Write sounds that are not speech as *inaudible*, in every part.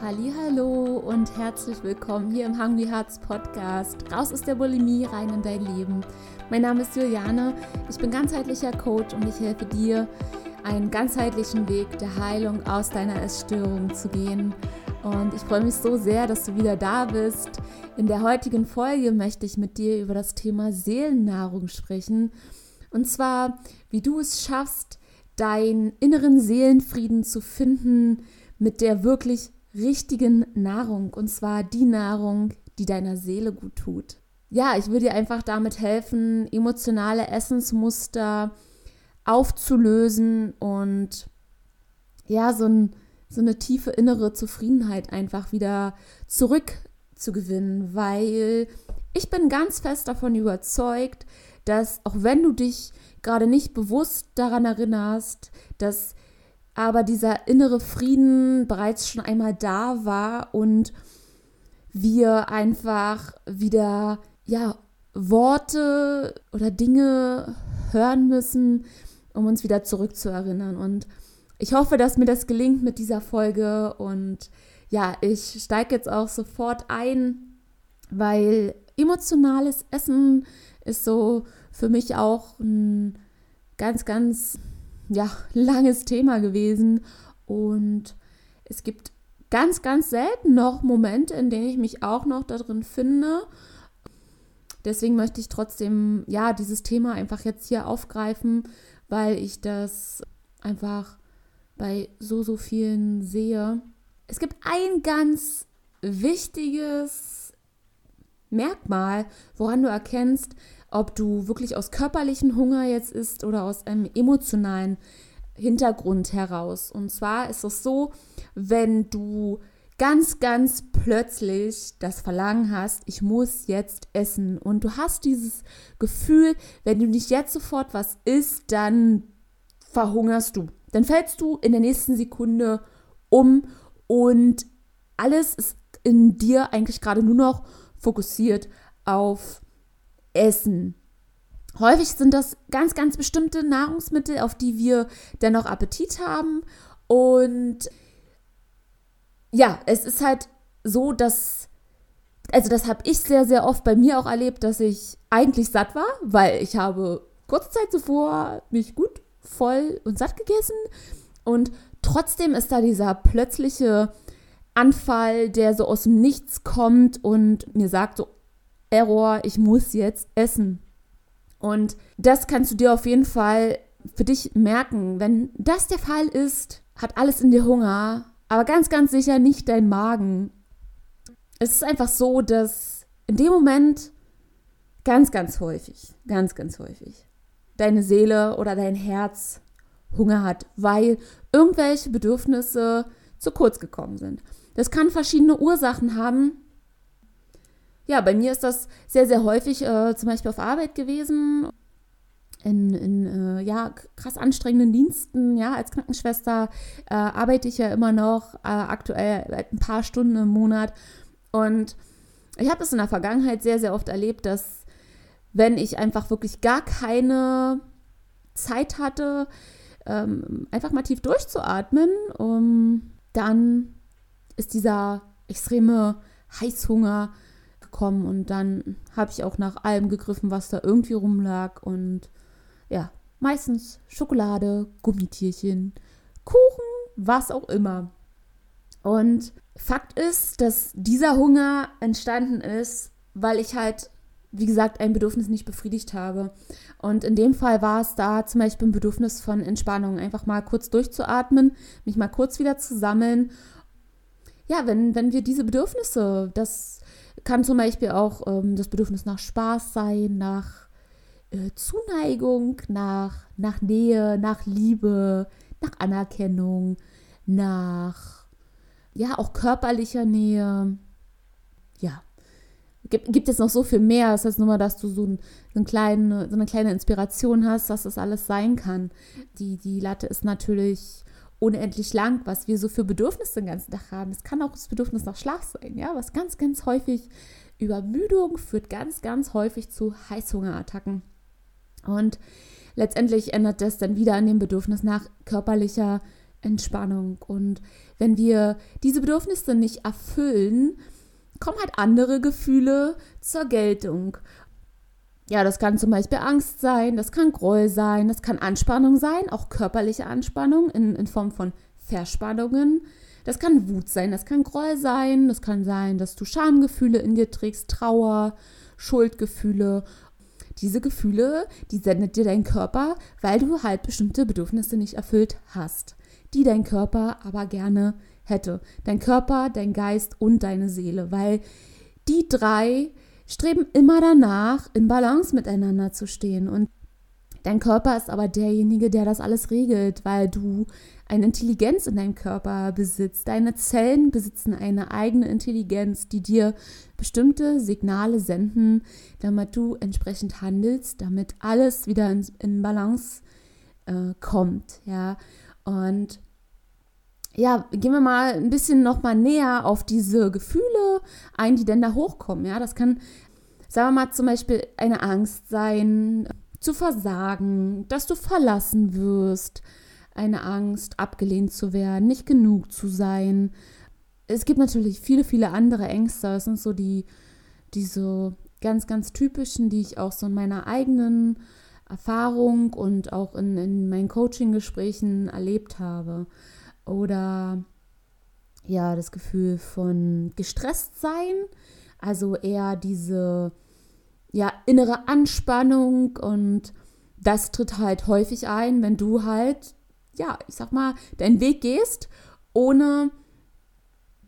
Hallo und herzlich willkommen hier im Hungry Hearts Podcast. Raus aus der Bulimie, rein in dein Leben. Mein Name ist Juliane, ich bin ganzheitlicher Coach und ich helfe dir, einen ganzheitlichen Weg der Heilung aus deiner Essstörung zu gehen. Und ich freue mich so sehr, dass du wieder da bist. In der heutigen Folge möchte ich mit dir über das Thema Seelennahrung sprechen. Und zwar, wie du es schaffst, deinen inneren Seelenfrieden zu finden mit der wirklich richtigen Nahrung. Und zwar die Nahrung, die deiner Seele gut tut. Ja, ich würde dir einfach damit helfen, emotionale Essensmuster aufzulösen und ja, so, ein, so eine tiefe innere Zufriedenheit einfach wieder zurückzugewinnen, weil ich bin ganz fest davon überzeugt, dass auch wenn du dich gerade nicht bewusst daran erinnerst, dass aber dieser innere Frieden bereits schon einmal da war und wir einfach wieder ja Worte oder Dinge hören müssen, um uns wieder zurückzuerinnern. Und ich hoffe, dass mir das gelingt mit dieser Folge. Und ja, ich steige jetzt auch sofort ein, weil emotionales Essen ist so für mich auch ein ganz, ganz ja, langes Thema gewesen. Und es gibt ganz, ganz selten noch Momente, in denen ich mich auch noch darin finde. Deswegen möchte ich trotzdem, ja, dieses Thema einfach jetzt hier aufgreifen, weil ich das einfach bei so, so vielen sehe. Es gibt ein ganz wichtiges Merkmal, woran du erkennst, ob du wirklich aus körperlichen Hunger jetzt isst oder aus einem emotionalen Hintergrund heraus. Und zwar ist es so, wenn du ganz, ganz plötzlich das Verlangen hast, ich muss jetzt essen. Und du hast dieses Gefühl, wenn du nicht jetzt sofort was isst, dann verhungerst du. Dann fällst du in der nächsten Sekunde um und alles ist in dir eigentlich gerade nur noch fokussiert auf Essen. Häufig sind das ganz, ganz bestimmte Nahrungsmittel, auf die wir dennoch Appetit haben. Und ja, es ist halt so, dass, also das habe ich sehr, sehr oft bei mir auch erlebt, dass ich eigentlich satt war, weil ich habe kurze Zeit zuvor mich gut voll und satt gegessen. Und trotzdem ist da dieser plötzliche Anfall, der so aus dem Nichts kommt und mir sagt so, Error, ich muss jetzt essen. Und das kannst du dir auf jeden Fall für dich merken. Wenn das der Fall ist, hat alles in dir Hunger, aber ganz, ganz sicher nicht dein Magen. Es ist einfach so, dass in dem Moment ganz, ganz häufig, ganz, ganz häufig deine Seele oder dein Herz Hunger hat, weil irgendwelche Bedürfnisse zu kurz gekommen sind. Das kann verschiedene Ursachen haben, ja, bei mir ist das sehr, sehr häufig äh, zum Beispiel auf Arbeit gewesen. In, in äh, ja, krass anstrengenden Diensten, ja, als Krankenschwester äh, arbeite ich ja immer noch äh, aktuell ein paar Stunden im Monat. Und ich habe es in der Vergangenheit sehr, sehr oft erlebt, dass wenn ich einfach wirklich gar keine Zeit hatte, ähm, einfach mal tief durchzuatmen, um, dann ist dieser extreme Heißhunger gekommen und dann habe ich auch nach allem gegriffen, was da irgendwie rumlag und ja, meistens Schokolade, Gummitierchen, Kuchen, was auch immer. Und Fakt ist, dass dieser Hunger entstanden ist, weil ich halt, wie gesagt, ein Bedürfnis nicht befriedigt habe. Und in dem Fall war es da zum Beispiel ein Bedürfnis von Entspannung, einfach mal kurz durchzuatmen, mich mal kurz wieder zu sammeln. Ja, wenn, wenn wir diese Bedürfnisse, das kann zum Beispiel auch ähm, das Bedürfnis nach Spaß sein, nach äh, Zuneigung, nach, nach Nähe, nach Liebe, nach Anerkennung, nach ja auch körperlicher Nähe. Ja, gibt, gibt es noch so viel mehr. Das heißt nur mal, dass du so, ein, so, ein kleine, so eine kleine Inspiration hast, dass das alles sein kann. Die, die Latte ist natürlich unendlich lang, was wir so für Bedürfnisse den ganzen Tag haben. Es kann auch das Bedürfnis nach Schlaf sein, ja, was ganz, ganz häufig Übermüdung führt ganz, ganz häufig zu Heißhungerattacken. Und letztendlich ändert das dann wieder an dem Bedürfnis nach körperlicher Entspannung. Und wenn wir diese Bedürfnisse nicht erfüllen, kommen halt andere Gefühle zur Geltung. Ja, das kann zum Beispiel Angst sein, das kann Groll sein, das kann Anspannung sein, auch körperliche Anspannung in, in Form von Verspannungen. Das kann Wut sein, das kann Groll sein, das kann sein, dass du Schamgefühle in dir trägst, Trauer, Schuldgefühle. Diese Gefühle, die sendet dir dein Körper, weil du halt bestimmte Bedürfnisse nicht erfüllt hast, die dein Körper aber gerne hätte. Dein Körper, dein Geist und deine Seele, weil die drei streben immer danach, in Balance miteinander zu stehen. Und dein Körper ist aber derjenige, der das alles regelt, weil du eine Intelligenz in deinem Körper besitzt. Deine Zellen besitzen eine eigene Intelligenz, die dir bestimmte Signale senden, damit du entsprechend handelst, damit alles wieder in, in Balance äh, kommt. Ja, und ja, gehen wir mal ein bisschen noch mal näher auf diese Gefühle ein, die denn da hochkommen. Ja, das kann, sagen wir mal, zum Beispiel eine Angst sein, zu versagen, dass du verlassen wirst, eine Angst, abgelehnt zu werden, nicht genug zu sein. Es gibt natürlich viele, viele andere Ängste. Das sind so die, die so ganz, ganz typischen, die ich auch so in meiner eigenen Erfahrung und auch in, in meinen Coaching-Gesprächen erlebt habe oder ja, das Gefühl von gestresst sein, also eher diese ja, innere Anspannung und das tritt halt häufig ein, wenn du halt, ja, ich sag mal, deinen Weg gehst, ohne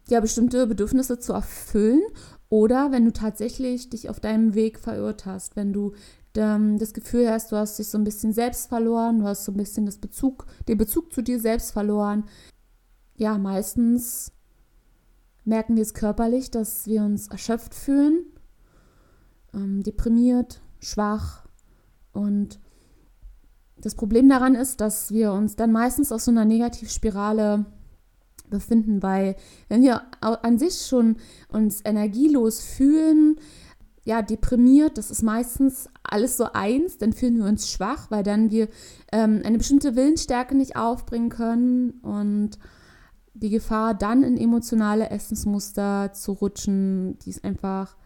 ja bestimmte Bedürfnisse zu erfüllen. Oder wenn du tatsächlich dich auf deinem Weg verirrt hast, wenn du das Gefühl hast, du hast dich so ein bisschen selbst verloren, du hast so ein bisschen das Bezug, den Bezug zu dir selbst verloren, ja, meistens merken wir es körperlich, dass wir uns erschöpft fühlen, ähm, deprimiert, schwach. Und das Problem daran ist, dass wir uns dann meistens aus so einer Negativspirale befinden, weil wenn wir an sich schon uns energielos fühlen, ja, deprimiert, das ist meistens alles so eins, dann fühlen wir uns schwach, weil dann wir ähm, eine bestimmte Willensstärke nicht aufbringen können und die Gefahr, dann in emotionale Essensmuster zu rutschen, die ist einfach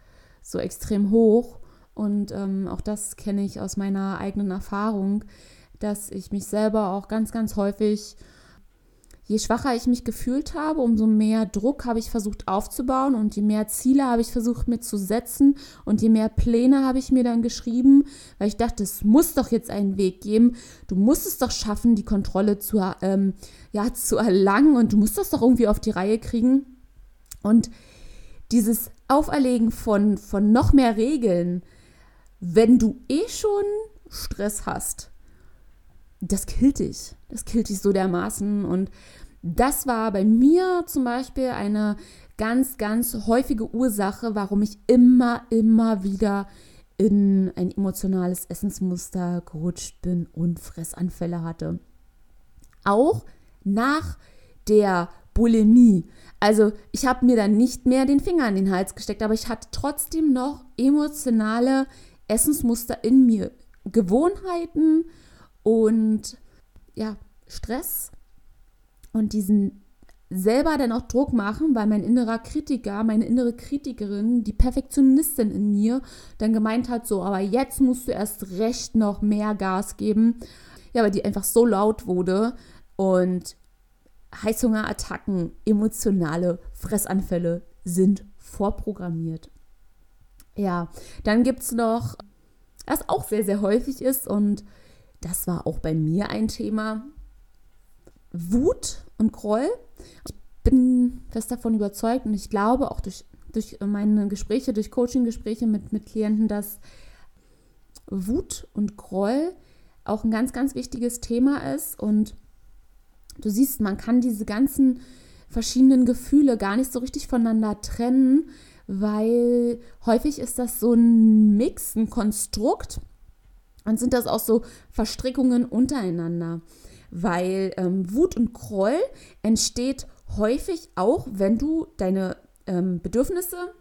so extrem hoch. Und ähm, auch das kenne ich aus meiner eigenen Erfahrung, dass ich mich selber auch ganz, ganz häufig je schwacher ich mich gefühlt habe, umso mehr Druck habe ich versucht aufzubauen und je mehr Ziele habe ich versucht mir zu setzen und je mehr Pläne habe ich mir dann geschrieben, weil ich dachte, es muss doch jetzt einen Weg geben. Du musst es doch schaffen, die Kontrolle zu, ähm, ja, zu erlangen und du musst das doch irgendwie auf die Reihe kriegen. Und dieses Auferlegen von, von noch mehr Regeln, wenn du eh schon Stress hast, das killt dich. Das killt dich so dermaßen. Und das war bei mir zum Beispiel eine ganz, ganz häufige Ursache, warum ich immer, immer wieder in ein emotionales Essensmuster gerutscht bin und Fressanfälle hatte. Auch nach der Bulimie. Also ich habe mir dann nicht mehr den Finger in den Hals gesteckt, aber ich hatte trotzdem noch emotionale Essensmuster in mir, Gewohnheiten und ja, Stress und diesen selber dann auch Druck machen, weil mein innerer Kritiker, meine innere Kritikerin, die Perfektionistin in mir, dann gemeint hat, so, aber jetzt musst du erst recht noch mehr Gas geben. Ja, weil die einfach so laut wurde und Heißhungerattacken, emotionale Fressanfälle sind vorprogrammiert. Ja, dann gibt es noch, was auch sehr, sehr häufig ist und das war auch bei mir ein Thema. Wut und Groll. Ich bin fest davon überzeugt und ich glaube auch durch, durch meine Gespräche, durch Coaching-Gespräche mit, mit Klienten, dass Wut und Groll auch ein ganz, ganz wichtiges Thema ist. Und du siehst, man kann diese ganzen verschiedenen Gefühle gar nicht so richtig voneinander trennen, weil häufig ist das so ein Mix, ein Konstrukt und sind das auch so Verstrickungen untereinander, weil ähm, Wut und Groll entsteht häufig auch, wenn du deine ähm, Bedürfnisse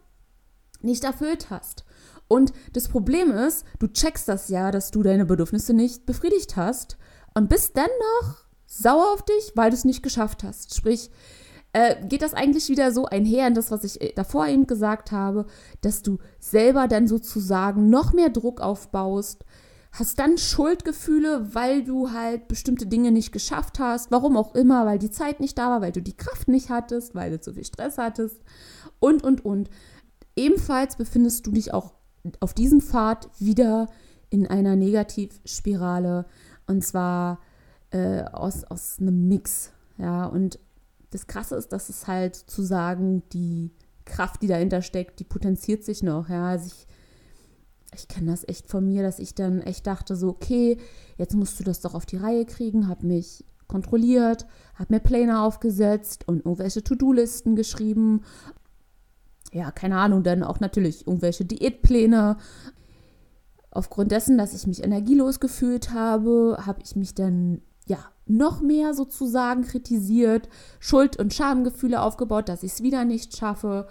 nicht erfüllt hast. Und das Problem ist, du checkst das ja, dass du deine Bedürfnisse nicht befriedigt hast und bist dennoch sauer auf dich, weil du es nicht geschafft hast. Sprich, äh, geht das eigentlich wieder so einher in das, was ich äh, davor eben gesagt habe, dass du selber dann sozusagen noch mehr Druck aufbaust, hast dann Schuldgefühle, weil du halt bestimmte Dinge nicht geschafft hast, warum auch immer, weil die Zeit nicht da war, weil du die Kraft nicht hattest, weil du zu viel Stress hattest und, und, und. Ebenfalls befindest du dich auch auf diesem Pfad wieder in einer Negativspirale und zwar äh, aus, aus einem Mix. Ja, und das Krasse ist, dass es halt zu sagen, die Kraft, die dahinter steckt, die potenziert sich noch. Ja, also ich, kenne das echt von mir, dass ich dann echt dachte, so, okay, jetzt musst du das doch auf die Reihe kriegen, habe mich kontrolliert, habe mir Pläne aufgesetzt und irgendwelche To-Do-Listen geschrieben. Ja, keine Ahnung, dann auch natürlich irgendwelche Diätpläne. Aufgrund dessen, dass ich mich energielos gefühlt habe, habe ich mich dann ja noch mehr sozusagen kritisiert, Schuld- und Schamgefühle aufgebaut, dass ich es wieder nicht schaffe.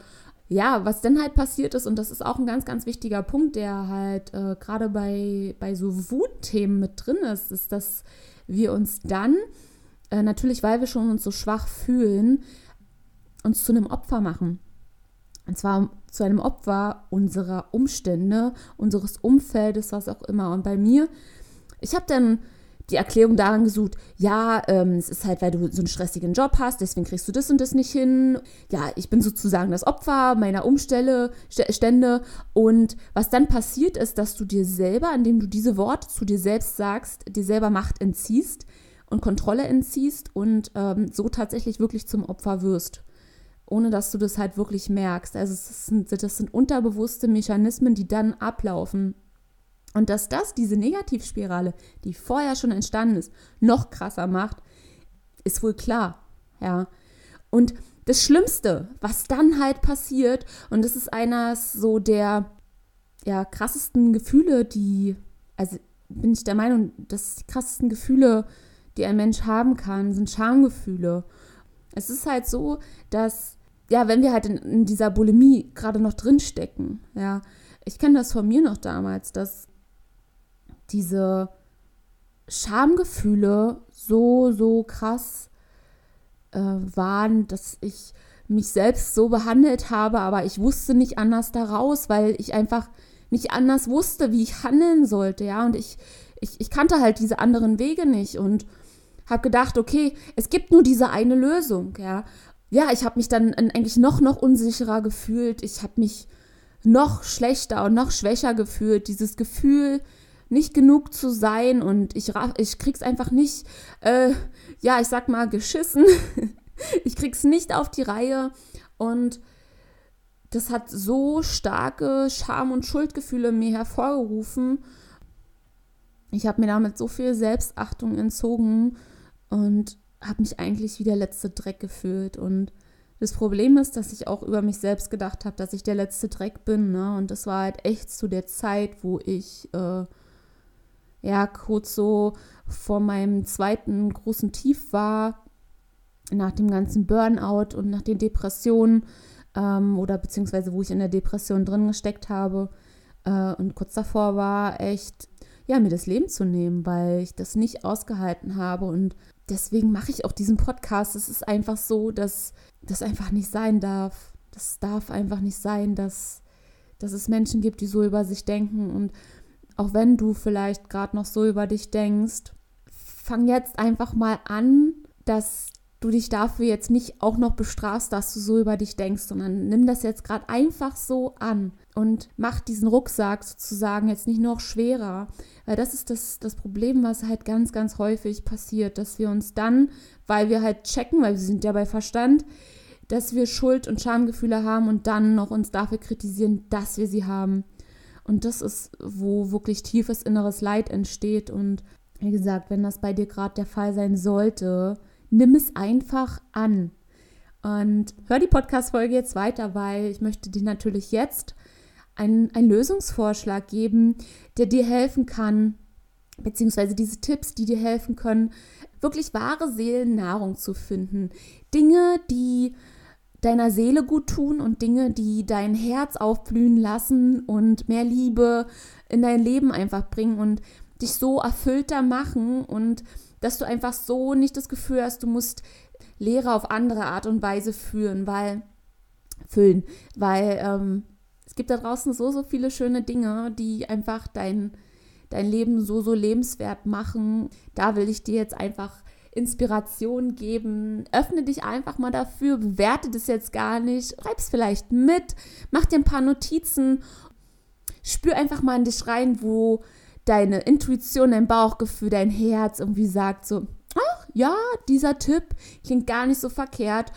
Ja, was dann halt passiert ist, und das ist auch ein ganz, ganz wichtiger Punkt, der halt äh, gerade bei, bei so Wutthemen mit drin ist, ist, dass wir uns dann, äh, natürlich weil wir schon uns so schwach fühlen, uns zu einem Opfer machen. Und zwar zu einem Opfer unserer Umstände, unseres Umfeldes, was auch immer. Und bei mir, ich habe dann die Erklärung daran gesucht, ja, ähm, es ist halt, weil du so einen stressigen Job hast, deswegen kriegst du das und das nicht hin. Ja, ich bin sozusagen das Opfer meiner Umstände. Und was dann passiert ist, dass du dir selber, indem du diese Worte zu dir selbst sagst, dir selber Macht entziehst und Kontrolle entziehst und ähm, so tatsächlich wirklich zum Opfer wirst. Ohne dass du das halt wirklich merkst. Also das sind, das sind unterbewusste Mechanismen, die dann ablaufen. Und dass das diese Negativspirale, die vorher schon entstanden ist, noch krasser macht, ist wohl klar. Ja. Und das Schlimmste, was dann halt passiert, und das ist eines so der ja, krassesten Gefühle, die, also bin ich der Meinung, dass die krassesten Gefühle, die ein Mensch haben kann, sind Schamgefühle. Es ist halt so, dass, ja, wenn wir halt in, in dieser Bulimie gerade noch drinstecken, ja, ich kenne das von mir noch damals, dass diese Schamgefühle so, so krass äh, waren, dass ich mich selbst so behandelt habe, aber ich wusste nicht anders daraus, weil ich einfach nicht anders wusste, wie ich handeln sollte, ja, und ich, ich, ich kannte halt diese anderen Wege nicht und habe gedacht, okay, es gibt nur diese eine Lösung, ja. Ja, ich habe mich dann eigentlich noch, noch unsicherer gefühlt, ich habe mich noch schlechter und noch schwächer gefühlt, dieses Gefühl, nicht genug zu sein und ich, ich krieg's einfach nicht, äh, ja, ich sag mal, geschissen. *laughs* ich krieg's nicht auf die Reihe und das hat so starke Scham- und Schuldgefühle mir hervorgerufen. Ich habe mir damit so viel Selbstachtung entzogen und habe mich eigentlich wie der letzte Dreck gefühlt. Und das Problem ist, dass ich auch über mich selbst gedacht habe, dass ich der letzte Dreck bin. Ne? Und das war halt echt zu der Zeit, wo ich äh, ja kurz so vor meinem zweiten großen Tief war, nach dem ganzen Burnout und nach den Depressionen ähm, oder beziehungsweise wo ich in der Depression drin gesteckt habe äh, und kurz davor war, echt ja, mir das Leben zu nehmen, weil ich das nicht ausgehalten habe und deswegen mache ich auch diesen Podcast. Es ist einfach so, dass das einfach nicht sein darf. Das darf einfach nicht sein, dass, dass es Menschen gibt, die so über sich denken und auch wenn du vielleicht gerade noch so über dich denkst, fang jetzt einfach mal an, dass du dich dafür jetzt nicht auch noch bestrafst, dass du so über dich denkst, sondern nimm das jetzt gerade einfach so an und mach diesen Rucksack sozusagen jetzt nicht noch schwerer. Weil das ist das, das Problem, was halt ganz, ganz häufig passiert, dass wir uns dann, weil wir halt checken, weil wir sind ja bei Verstand, dass wir Schuld- und Schamgefühle haben und dann noch uns dafür kritisieren, dass wir sie haben. Und das ist, wo wirklich tiefes inneres Leid entsteht. Und wie gesagt, wenn das bei dir gerade der Fall sein sollte, nimm es einfach an. Und hör die Podcast-Folge jetzt weiter, weil ich möchte dir natürlich jetzt einen, einen Lösungsvorschlag geben, der dir helfen kann, beziehungsweise diese Tipps, die dir helfen können, wirklich wahre Seelennahrung zu finden. Dinge, die deiner Seele gut tun und Dinge, die dein Herz aufblühen lassen und mehr Liebe in dein Leben einfach bringen und dich so erfüllter machen und dass du einfach so nicht das Gefühl hast, du musst Lehre auf andere Art und Weise führen, weil füllen, weil ähm, es gibt da draußen so, so viele schöne Dinge, die einfach dein, dein Leben so, so lebenswert machen. Da will ich dir jetzt einfach Inspiration geben. Öffne dich einfach mal dafür, bewerte das jetzt gar nicht, schreib's vielleicht mit, mach dir ein paar Notizen, spür einfach mal in dich rein, wo deine Intuition, dein Bauchgefühl, dein Herz irgendwie sagt so, ach ja, dieser Tipp klingt gar nicht so verkehrt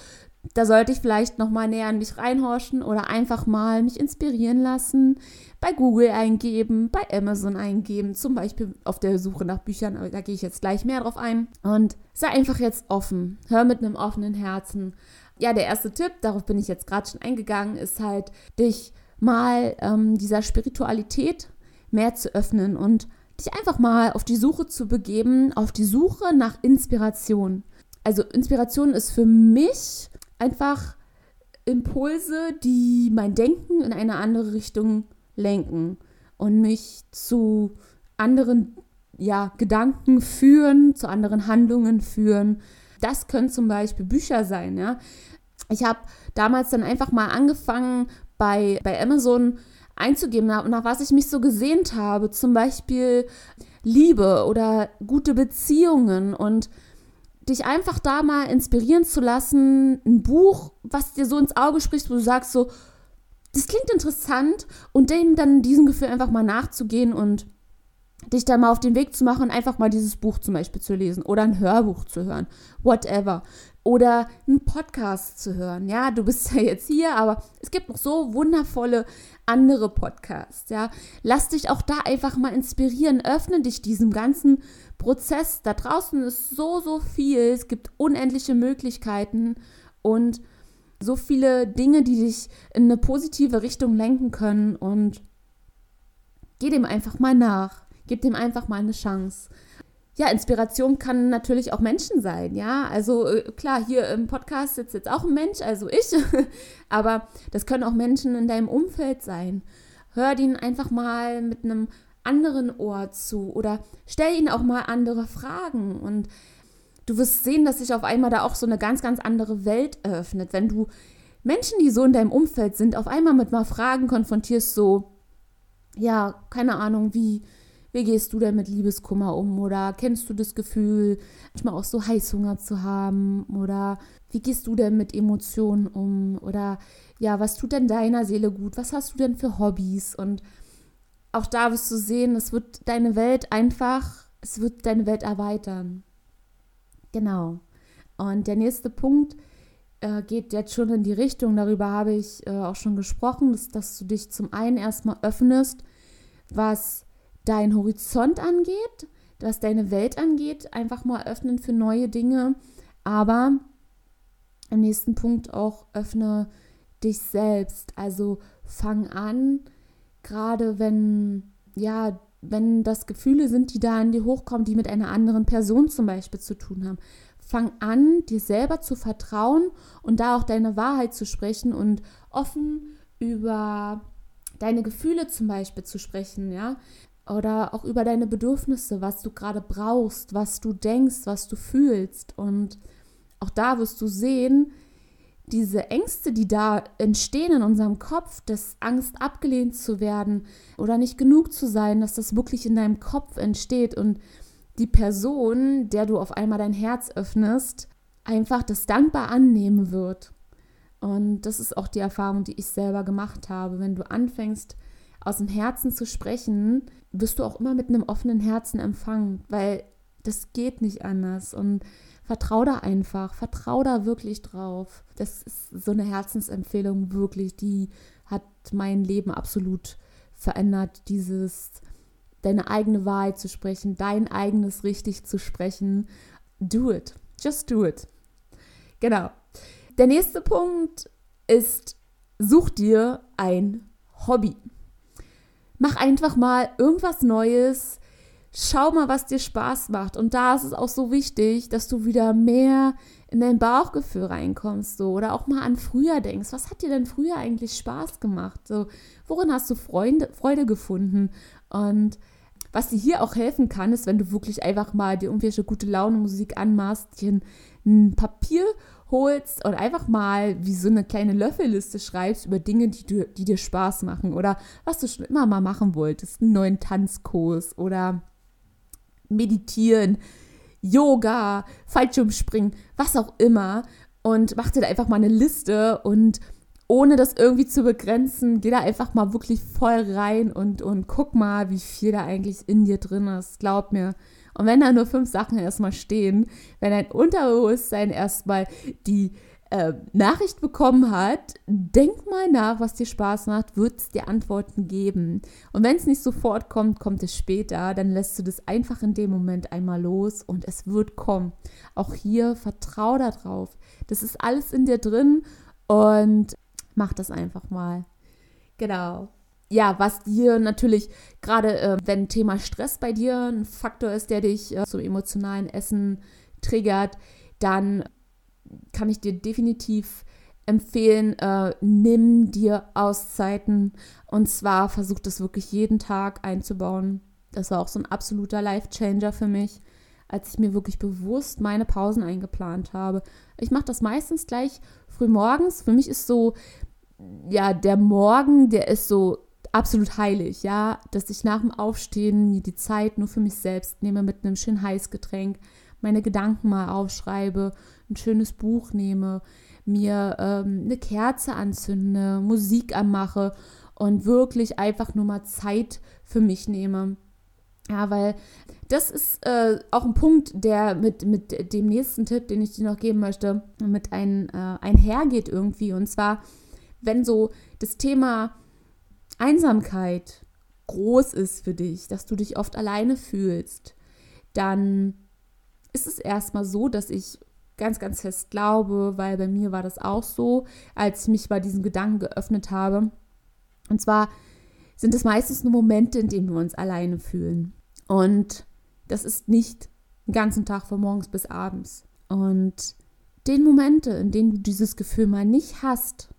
da sollte ich vielleicht noch mal näher an mich reinhorchen oder einfach mal mich inspirieren lassen, bei Google eingeben, bei Amazon eingeben, zum Beispiel auf der Suche nach Büchern, aber da gehe ich jetzt gleich mehr drauf ein. Und sei einfach jetzt offen, hör mit einem offenen Herzen. Ja, der erste Tipp, darauf bin ich jetzt gerade schon eingegangen, ist halt, dich mal ähm, dieser Spiritualität mehr zu öffnen und dich einfach mal auf die Suche zu begeben, auf die Suche nach Inspiration. Also Inspiration ist für mich einfach Impulse, die mein Denken in eine andere Richtung lenken und mich zu anderen ja, Gedanken führen, zu anderen Handlungen führen. Das können zum Beispiel Bücher sein. Ja? Ich habe damals dann einfach mal angefangen, bei, bei Amazon einzugeben, nach, nach was ich mich so gesehnt habe. Zum Beispiel Liebe oder gute Beziehungen und dich einfach da mal inspirieren zu lassen, ein Buch, was dir so ins Auge spricht, wo du sagst so, das klingt interessant und dem dann diesem Gefühl einfach mal nachzugehen und dich da mal auf den Weg zu machen, einfach mal dieses Buch zum Beispiel zu lesen oder ein Hörbuch zu hören, whatever. Oder einen Podcast zu hören. Ja, du bist *laughs* ja jetzt hier, aber es gibt noch so wundervolle andere Podcasts. Ja, lass dich auch da einfach mal inspirieren. Öffne dich diesem ganzen Prozess. Da draußen ist so, so viel. Es gibt unendliche Möglichkeiten und so viele Dinge, die dich in eine positive Richtung lenken können. Und geh dem einfach mal nach. Gib dem einfach mal eine Chance. Ja, Inspiration kann natürlich auch Menschen sein, ja. Also äh, klar, hier im Podcast sitzt jetzt auch ein Mensch, also ich, *laughs* aber das können auch Menschen in deinem Umfeld sein. Hör ihnen einfach mal mit einem anderen Ohr zu oder stell ihnen auch mal andere Fragen und du wirst sehen, dass sich auf einmal da auch so eine ganz, ganz andere Welt eröffnet, wenn du Menschen, die so in deinem Umfeld sind, auf einmal mit mal Fragen konfrontierst, so, ja, keine Ahnung, wie, wie gehst du denn mit Liebeskummer um? Oder kennst du das Gefühl, manchmal auch so Heißhunger zu haben? Oder wie gehst du denn mit Emotionen um? Oder ja, was tut denn deiner Seele gut? Was hast du denn für Hobbys? Und auch da wirst du sehen, es wird deine Welt einfach, es wird deine Welt erweitern. Genau. Und der nächste Punkt äh, geht jetzt schon in die Richtung, darüber habe ich äh, auch schon gesprochen, dass, dass du dich zum einen erstmal öffnest, was dein Horizont angeht, was deine Welt angeht, einfach mal öffnen für neue Dinge. Aber im nächsten Punkt auch öffne dich selbst. Also fang an, gerade wenn, ja, wenn das Gefühle sind, die da in dir hochkommen, die mit einer anderen Person zum Beispiel zu tun haben. Fang an, dir selber zu vertrauen und da auch deine Wahrheit zu sprechen und offen über deine Gefühle zum Beispiel zu sprechen, ja oder auch über deine Bedürfnisse, was du gerade brauchst, was du denkst, was du fühlst. Und auch da wirst du sehen, diese Ängste, die da entstehen in unserem Kopf, das Angst abgelehnt zu werden oder nicht genug zu sein, dass das wirklich in deinem Kopf entsteht und die Person, der du auf einmal dein Herz öffnest, einfach das dankbar annehmen wird. Und das ist auch die Erfahrung, die ich selber gemacht habe. Wenn du anfängst, aus dem Herzen zu sprechen, wirst du auch immer mit einem offenen Herzen empfangen, weil das geht nicht anders. Und vertrau da einfach, vertrau da wirklich drauf. Das ist so eine Herzensempfehlung, wirklich, die hat mein Leben absolut verändert. Dieses, deine eigene Wahrheit zu sprechen, dein eigenes richtig zu sprechen. Do it. Just do it. Genau. Der nächste Punkt ist, such dir ein Hobby. Mach einfach mal irgendwas Neues. Schau mal, was dir Spaß macht. Und da ist es auch so wichtig, dass du wieder mehr in dein Bauchgefühl reinkommst, so oder auch mal an früher denkst. Was hat dir denn früher eigentlich Spaß gemacht? So, worin hast du Freunde, Freude gefunden? Und was dir hier auch helfen kann, ist, wenn du wirklich einfach mal dir irgendwelche gute Laune Musik anmachst, dir ein Papier holst und einfach mal wie so eine kleine Löffelliste schreibst über Dinge, die, du, die dir Spaß machen oder was du schon immer mal machen wolltest, einen neuen Tanzkurs oder meditieren, Yoga, Fallschirmspringen, was auch immer und mach dir da einfach mal eine Liste und ohne das irgendwie zu begrenzen, geh da einfach mal wirklich voll rein und, und guck mal, wie viel da eigentlich in dir drin ist. Glaub mir, und wenn da nur fünf Sachen erstmal stehen, wenn dein Unterbewusstsein erstmal die äh, Nachricht bekommen hat, denk mal nach, was dir Spaß macht, wird es dir Antworten geben. Und wenn es nicht sofort kommt, kommt es später, dann lässt du das einfach in dem Moment einmal los und es wird kommen. Auch hier vertrau darauf. Das ist alles in dir drin und mach das einfach mal. Genau ja, was dir natürlich, gerade äh, wenn Thema Stress bei dir ein Faktor ist, der dich äh, zum emotionalen Essen triggert, dann kann ich dir definitiv empfehlen, äh, nimm dir Auszeiten und zwar versuch das wirklich jeden Tag einzubauen. Das war auch so ein absoluter Life-Changer für mich, als ich mir wirklich bewusst meine Pausen eingeplant habe. Ich mache das meistens gleich früh morgens. Für mich ist so, ja, der Morgen, der ist so absolut heilig, ja, dass ich nach dem Aufstehen mir die Zeit nur für mich selbst nehme mit einem schönen Heißgetränk, meine Gedanken mal aufschreibe, ein schönes Buch nehme, mir ähm, eine Kerze anzünde, Musik anmache und wirklich einfach nur mal Zeit für mich nehme. Ja, weil das ist äh, auch ein Punkt, der mit, mit dem nächsten Tipp, den ich dir noch geben möchte, mit ein, äh, einhergeht irgendwie. Und zwar, wenn so das Thema Einsamkeit groß ist für dich, dass du dich oft alleine fühlst, dann ist es erstmal so, dass ich ganz, ganz fest glaube, weil bei mir war das auch so, als ich mich bei diesen Gedanken geöffnet habe. Und zwar sind es meistens nur Momente, in denen wir uns alleine fühlen. Und das ist nicht den ganzen Tag von morgens bis abends. Und den Momente, in denen du dieses Gefühl mal nicht hast,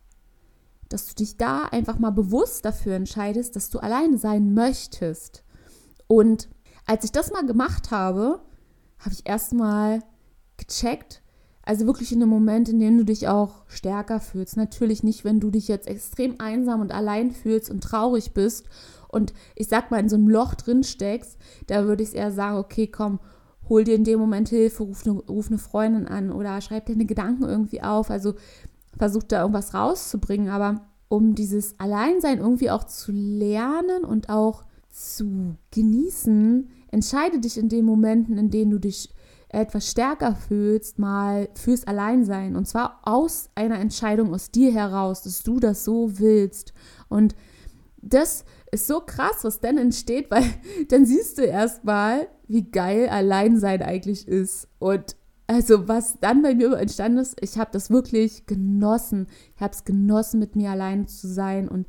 dass du dich da einfach mal bewusst dafür entscheidest, dass du alleine sein möchtest. Und als ich das mal gemacht habe, habe ich erstmal gecheckt, also wirklich in einem Moment, in dem du dich auch stärker fühlst. Natürlich nicht, wenn du dich jetzt extrem einsam und allein fühlst und traurig bist und ich sag mal in so einem Loch drin steckst, da würde ich eher sagen, okay, komm, hol dir in dem Moment Hilfe, ruf eine, ruf eine Freundin an oder schreib deine Gedanken irgendwie auf. Also versucht da irgendwas rauszubringen, aber um dieses Alleinsein irgendwie auch zu lernen und auch zu genießen, entscheide dich in den Momenten, in denen du dich etwas stärker fühlst, mal fürs Alleinsein. Und zwar aus einer Entscheidung aus dir heraus, dass du das so willst. Und das ist so krass, was dann entsteht, *laughs* weil dann siehst du erstmal, wie geil Alleinsein eigentlich ist. Und also was dann bei mir entstanden ist, ich habe das wirklich genossen. Ich habe es genossen, mit mir allein zu sein und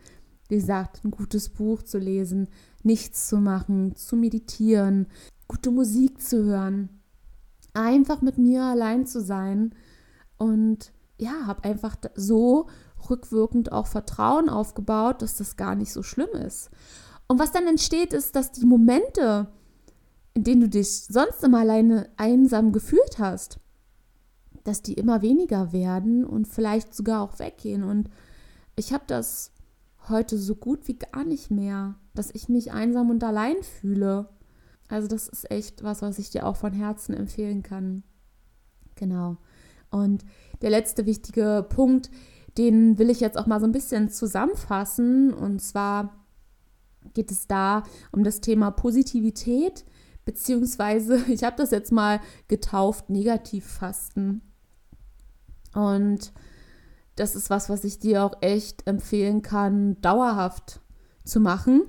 wie gesagt, ein gutes Buch zu lesen, nichts zu machen, zu meditieren, gute Musik zu hören, einfach mit mir allein zu sein und ja, habe einfach so rückwirkend auch Vertrauen aufgebaut, dass das gar nicht so schlimm ist. Und was dann entsteht, ist, dass die Momente, in denen du dich sonst immer alleine einsam gefühlt hast, dass die immer weniger werden und vielleicht sogar auch weggehen. Und ich habe das heute so gut wie gar nicht mehr, dass ich mich einsam und allein fühle. Also das ist echt was, was ich dir auch von Herzen empfehlen kann. Genau. Und der letzte wichtige Punkt, den will ich jetzt auch mal so ein bisschen zusammenfassen. Und zwar geht es da um das Thema Positivität beziehungsweise *laughs* ich habe das jetzt mal getauft, Negativfasten. Und das ist was, was ich dir auch echt empfehlen kann, dauerhaft zu machen.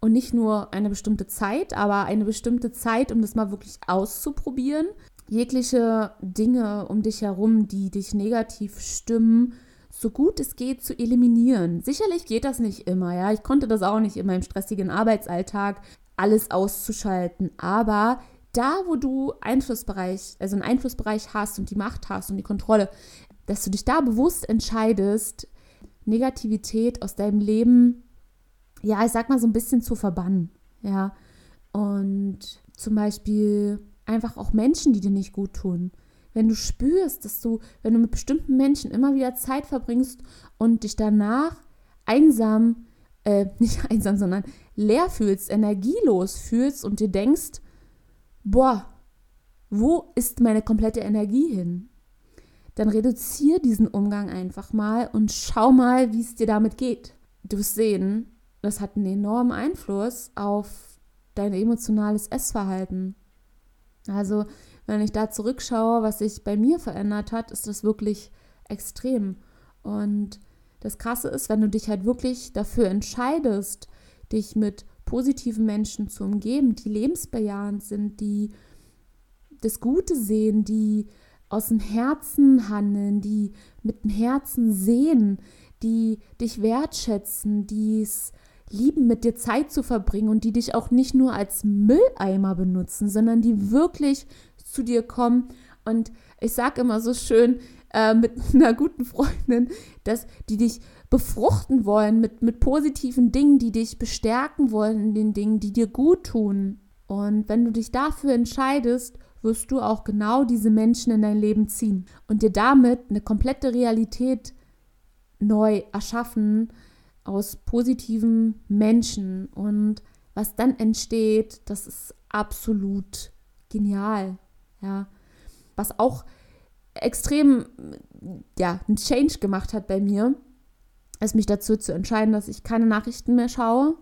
Und nicht nur eine bestimmte Zeit, aber eine bestimmte Zeit, um das mal wirklich auszuprobieren. Jegliche Dinge um dich herum, die dich negativ stimmen, so gut es geht zu eliminieren. Sicherlich geht das nicht immer, ja. Ich konnte das auch nicht in meinem stressigen Arbeitsalltag alles auszuschalten. Aber da, wo du Einflussbereich, also einen Einflussbereich hast und die Macht hast und die Kontrolle, dass du dich da bewusst entscheidest, Negativität aus deinem Leben, ja, ich sag mal so ein bisschen zu verbannen, ja. Und zum Beispiel einfach auch Menschen, die dir nicht gut tun. Wenn du spürst, dass du, wenn du mit bestimmten Menschen immer wieder Zeit verbringst und dich danach einsam, äh, *laughs* nicht einsam, sondern leer fühlst, energielos fühlst und dir denkst, boah, wo ist meine komplette Energie hin? Dann reduziere diesen Umgang einfach mal und schau mal, wie es dir damit geht. Du wirst sehen, das hat einen enormen Einfluss auf dein emotionales Essverhalten. Also, wenn ich da zurückschaue, was sich bei mir verändert hat, ist das wirklich extrem. Und das Krasse ist, wenn du dich halt wirklich dafür entscheidest, dich mit positiven Menschen zu umgeben, die lebensbejahend sind, die das Gute sehen, die aus dem Herzen handeln, die mit dem Herzen sehen, die dich wertschätzen, die es lieben, mit dir Zeit zu verbringen und die dich auch nicht nur als Mülleimer benutzen, sondern die wirklich zu dir kommen. Und ich sage immer so schön äh, mit *laughs* einer guten Freundin, dass die dich befruchten wollen mit, mit positiven Dingen, die dich bestärken wollen in den Dingen, die dir gut tun. Und wenn du dich dafür entscheidest, wirst du auch genau diese Menschen in dein Leben ziehen und dir damit eine komplette Realität neu erschaffen aus positiven Menschen. Und was dann entsteht, das ist absolut genial. Ja. Was auch extrem ja, einen Change gemacht hat bei mir, ist mich dazu zu entscheiden, dass ich keine Nachrichten mehr schaue,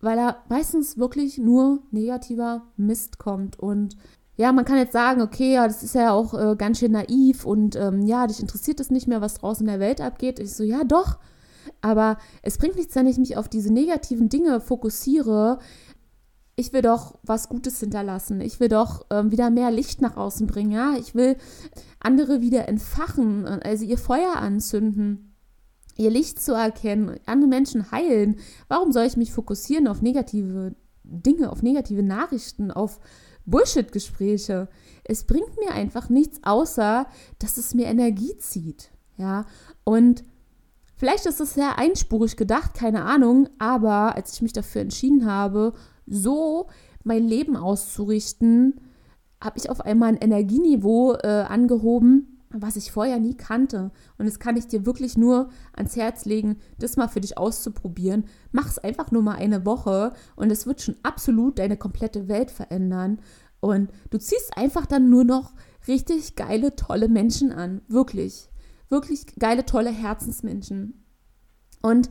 weil da meistens wirklich nur negativer Mist kommt. Und ja, man kann jetzt sagen, okay, ja, das ist ja auch äh, ganz schön naiv und ähm, ja, dich interessiert es nicht mehr, was draußen in der Welt abgeht. Ich so, ja, doch. Aber es bringt nichts, wenn ich mich auf diese negativen Dinge fokussiere. Ich will doch was Gutes hinterlassen. Ich will doch ähm, wieder mehr Licht nach außen bringen. Ja, ich will andere wieder entfachen, also ihr Feuer anzünden, ihr Licht zu erkennen, andere Menschen heilen. Warum soll ich mich fokussieren auf negative Dinge, auf negative Nachrichten, auf Bullshit-Gespräche. Es bringt mir einfach nichts, außer dass es mir Energie zieht. Ja, und vielleicht ist es sehr einspurig gedacht, keine Ahnung, aber als ich mich dafür entschieden habe, so mein Leben auszurichten, habe ich auf einmal ein Energieniveau äh, angehoben, was ich vorher nie kannte. Und das kann ich dir wirklich nur ans Herz legen, das mal für dich auszuprobieren. Mach es einfach nur mal eine Woche und es wird schon absolut deine komplette Welt verändern. Und du ziehst einfach dann nur noch richtig geile, tolle Menschen an. Wirklich. Wirklich geile, tolle Herzensmenschen. Und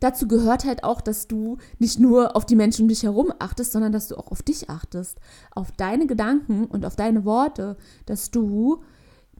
dazu gehört halt auch, dass du nicht nur auf die Menschen um dich herum achtest, sondern dass du auch auf dich achtest. Auf deine Gedanken und auf deine Worte. Dass du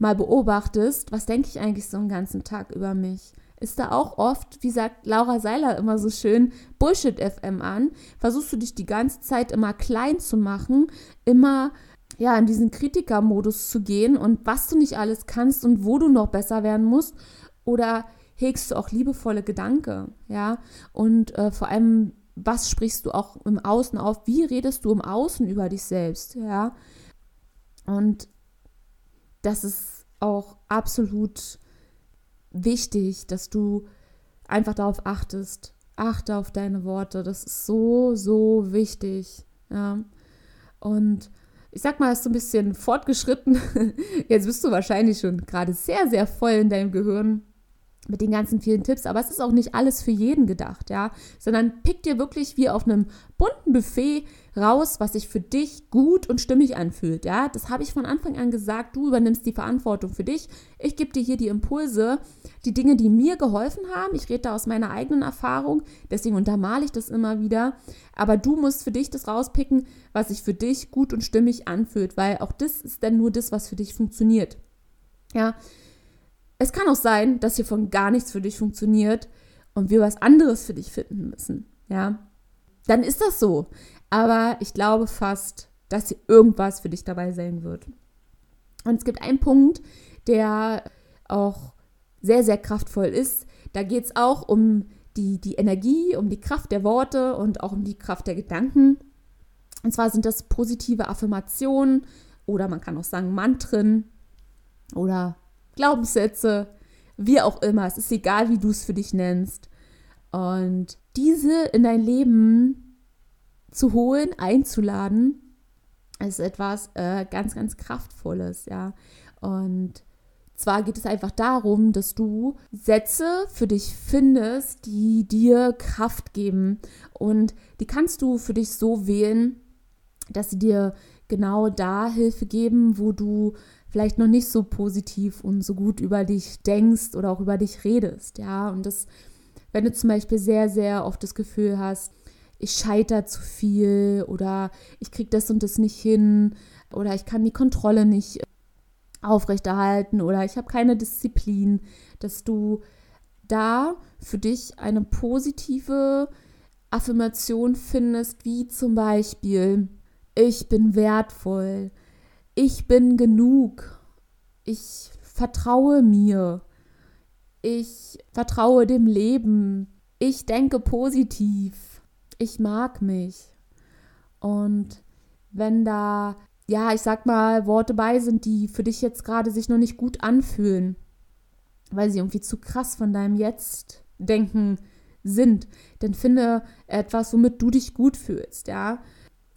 mal beobachtest, was denke ich eigentlich so einen ganzen Tag über mich? Ist da auch oft, wie sagt Laura Seiler immer so schön, Bullshit FM an? Versuchst du dich die ganze Zeit immer klein zu machen, immer ja, in diesen Kritikermodus zu gehen und was du nicht alles kannst und wo du noch besser werden musst? Oder hegst du auch liebevolle Gedanken, ja? Und äh, vor allem, was sprichst du auch im Außen auf? Wie redest du im Außen über dich selbst, ja? Und das ist auch absolut wichtig, dass du einfach darauf achtest. Achte auf deine Worte. Das ist so, so wichtig. Ja. Und ich sag mal, ist so ein bisschen fortgeschritten. *laughs* Jetzt bist du wahrscheinlich schon gerade sehr, sehr voll in deinem Gehirn mit den ganzen vielen Tipps, aber es ist auch nicht alles für jeden gedacht, ja, sondern pick dir wirklich wie auf einem bunten Buffet raus, was sich für dich gut und stimmig anfühlt, ja. Das habe ich von Anfang an gesagt, du übernimmst die Verantwortung für dich. Ich gebe dir hier die Impulse, die Dinge, die mir geholfen haben. Ich rede da aus meiner eigenen Erfahrung, deswegen untermale ich das immer wieder, aber du musst für dich das rauspicken, was sich für dich gut und stimmig anfühlt, weil auch das ist dann nur das, was für dich funktioniert. Ja, es kann auch sein, dass hier von gar nichts für dich funktioniert und wir was anderes für dich finden müssen. Ja, dann ist das so. Aber ich glaube fast, dass hier irgendwas für dich dabei sein wird. Und es gibt einen Punkt, der auch sehr, sehr kraftvoll ist. Da geht es auch um die, die Energie, um die Kraft der Worte und auch um die Kraft der Gedanken. Und zwar sind das positive Affirmationen oder man kann auch sagen Mantren oder Glaubenssätze, wie auch immer. Es ist egal, wie du es für dich nennst. Und diese in dein Leben zu holen, einzuladen, ist etwas äh, ganz, ganz Kraftvolles, ja. Und zwar geht es einfach darum, dass du Sätze für dich findest, die dir Kraft geben. Und die kannst du für dich so wählen, dass sie dir genau da Hilfe geben, wo du vielleicht noch nicht so positiv und so gut über dich denkst oder auch über dich redest. Ja, und das, wenn du zum Beispiel sehr, sehr oft das Gefühl hast, ich scheitere zu viel oder ich kriege das und das nicht hin oder ich kann die Kontrolle nicht aufrechterhalten oder ich habe keine Disziplin, dass du da für dich eine positive Affirmation findest, wie zum Beispiel, ich bin wertvoll, ich bin genug, ich vertraue mir, ich vertraue dem Leben, ich denke positiv, ich mag mich. Und wenn da ja, ich sag mal, Worte bei sind, die für dich jetzt gerade sich noch nicht gut anfühlen, weil sie irgendwie zu krass von deinem Jetzt-Denken sind, dann finde etwas, womit du dich gut fühlst, ja.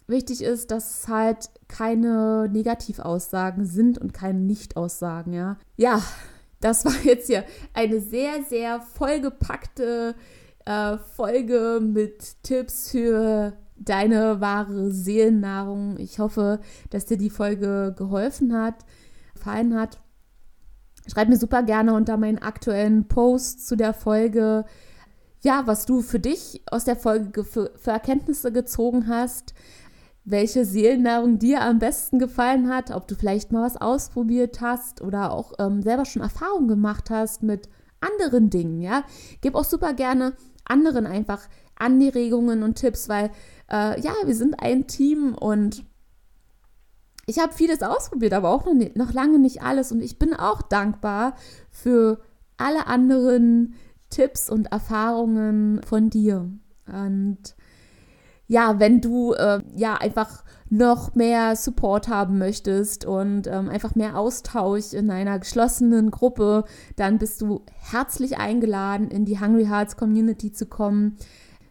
Wichtig ist, dass es halt keine Negativaussagen sind und keine Nicht-Aussagen, ja. Ja, das war jetzt hier eine sehr, sehr vollgepackte äh, Folge mit Tipps für deine wahre Seelennahrung. Ich hoffe, dass dir die Folge geholfen hat, gefallen hat. Schreib mir super gerne unter meinen aktuellen Posts zu der Folge, ja, was du für dich aus der Folge für, für Erkenntnisse gezogen hast, welche Seelennahrung dir am besten gefallen hat, ob du vielleicht mal was ausprobiert hast oder auch ähm, selber schon Erfahrungen gemacht hast mit anderen Dingen, ja. Gib auch super gerne anderen einfach Anregungen und Tipps, weil äh, ja, wir sind ein Team und ich habe vieles ausprobiert, aber auch noch, nicht, noch lange nicht alles. Und ich bin auch dankbar für alle anderen Tipps und Erfahrungen von dir. Und ja, wenn du äh, ja einfach noch mehr Support haben möchtest und ähm, einfach mehr Austausch in einer geschlossenen Gruppe, dann bist du herzlich eingeladen, in die Hungry Hearts Community zu kommen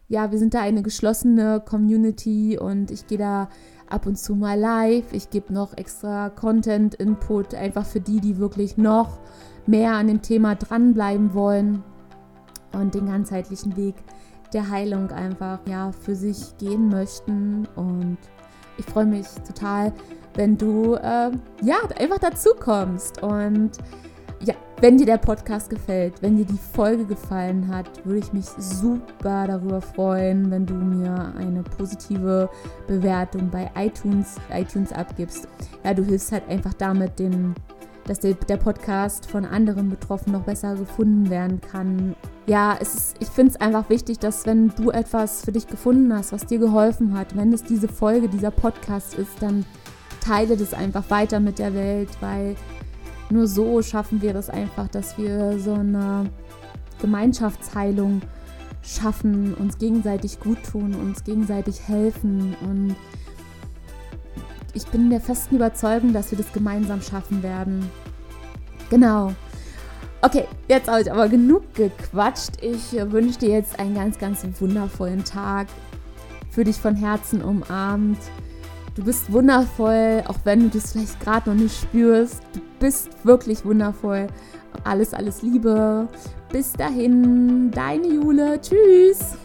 ja, wir sind da eine geschlossene Community und ich gehe da ab und zu mal live. Ich gebe noch extra Content, Input, einfach für die, die wirklich noch mehr an dem Thema dranbleiben wollen und den ganzheitlichen Weg der Heilung einfach ja für sich gehen möchten. Und ich freue mich total, wenn du äh, ja einfach dazu kommst und ja, wenn dir der Podcast gefällt, wenn dir die Folge gefallen hat, würde ich mich super darüber freuen, wenn du mir eine positive Bewertung bei iTunes, iTunes abgibst. Ja, du hilfst halt einfach damit, den, dass der, der Podcast von anderen Betroffenen noch besser gefunden werden kann. Ja, es ist, ich finde es einfach wichtig, dass wenn du etwas für dich gefunden hast, was dir geholfen hat, wenn es diese Folge, dieser Podcast ist, dann teile das einfach weiter mit der Welt, weil nur so schaffen wir das einfach, dass wir so eine Gemeinschaftsheilung schaffen, uns gegenseitig gut tun, uns gegenseitig helfen. Und ich bin der festen Überzeugung, dass wir das gemeinsam schaffen werden. Genau. Okay, jetzt habe ich aber genug gequatscht. Ich wünsche dir jetzt einen ganz, ganz wundervollen Tag. Für dich von Herzen umarmt. Du bist wundervoll, auch wenn du das vielleicht gerade noch nicht spürst. Du bist wirklich wundervoll. Alles, alles Liebe. Bis dahin, deine Jule. Tschüss.